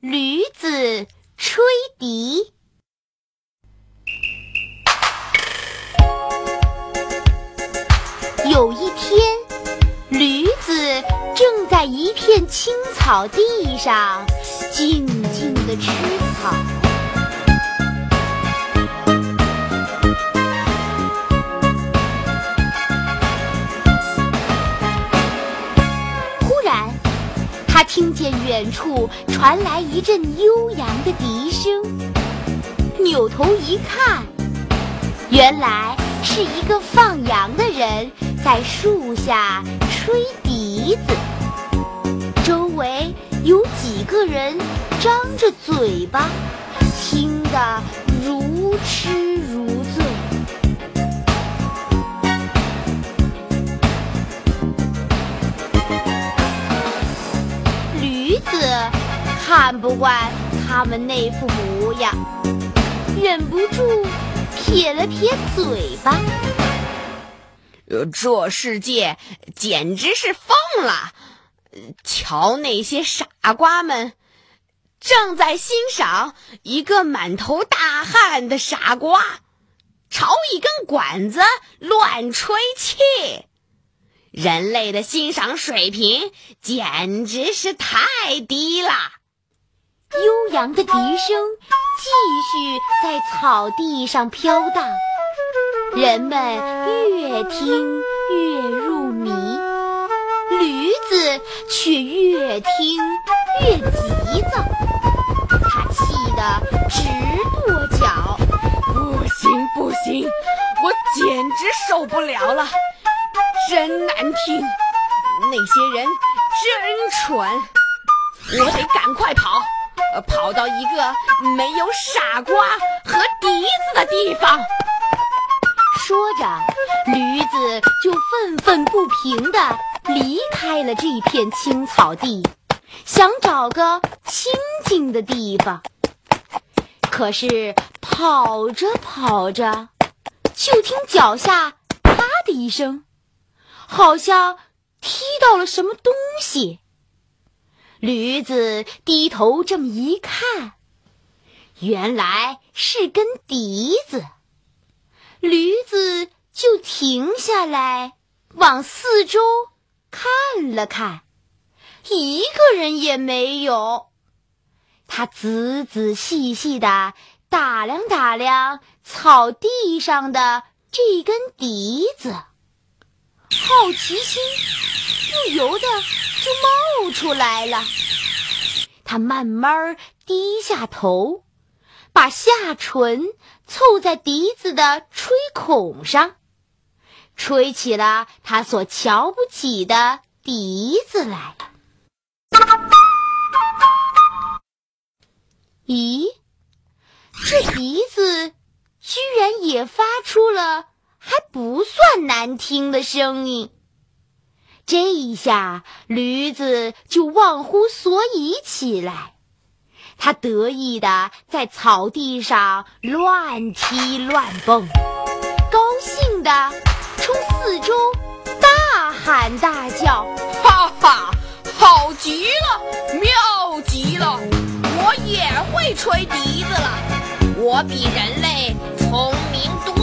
驴子吹笛。有一天，驴子正在一片青草地上静静地吃草。听见远处传来一阵悠扬的笛声，扭头一看，原来是一个放羊的人在树下吹笛子，周围有几个人张着嘴巴，听得如痴如醉。看不惯他们那副模样，忍不住撇了撇嘴巴。呃，这世界简直是疯了！瞧那些傻瓜们，正在欣赏一个满头大汗的傻瓜朝一根管子乱吹气。人类的欣赏水平简直是太低了。悠扬的笛声继续在草地上飘荡，人们越听越入迷，驴子却越听越急躁，他气得直跺脚。不行不行，我简直受不了了，真难听！那些人真蠢，我得赶快跑，跑到一个没有傻瓜和笛子的地方。说着，驴子就愤愤不平地离开了这片青草地，想找个清静的地方。可是跑着跑着，就听脚下“啪”的一声，好像踢到了什么东西。驴子低头这么一看，原来是根笛子。驴子就停下来，往四周看了看，一个人也没有。他仔仔细细的打量打量草地上的这根笛子，好奇心不由得就冒出来了。他慢慢低下头，把下唇凑在笛子的吹孔上，吹起了他所瞧不起的笛子来。咦，这笛子居然也发出了还不算难听的声音。这一下，驴子就忘乎所以起来。他得意的在草地上乱踢乱蹦，高兴的冲四周大喊大叫。哈哈，好极了，妙极了！我也会吹笛子了，我比人类聪明多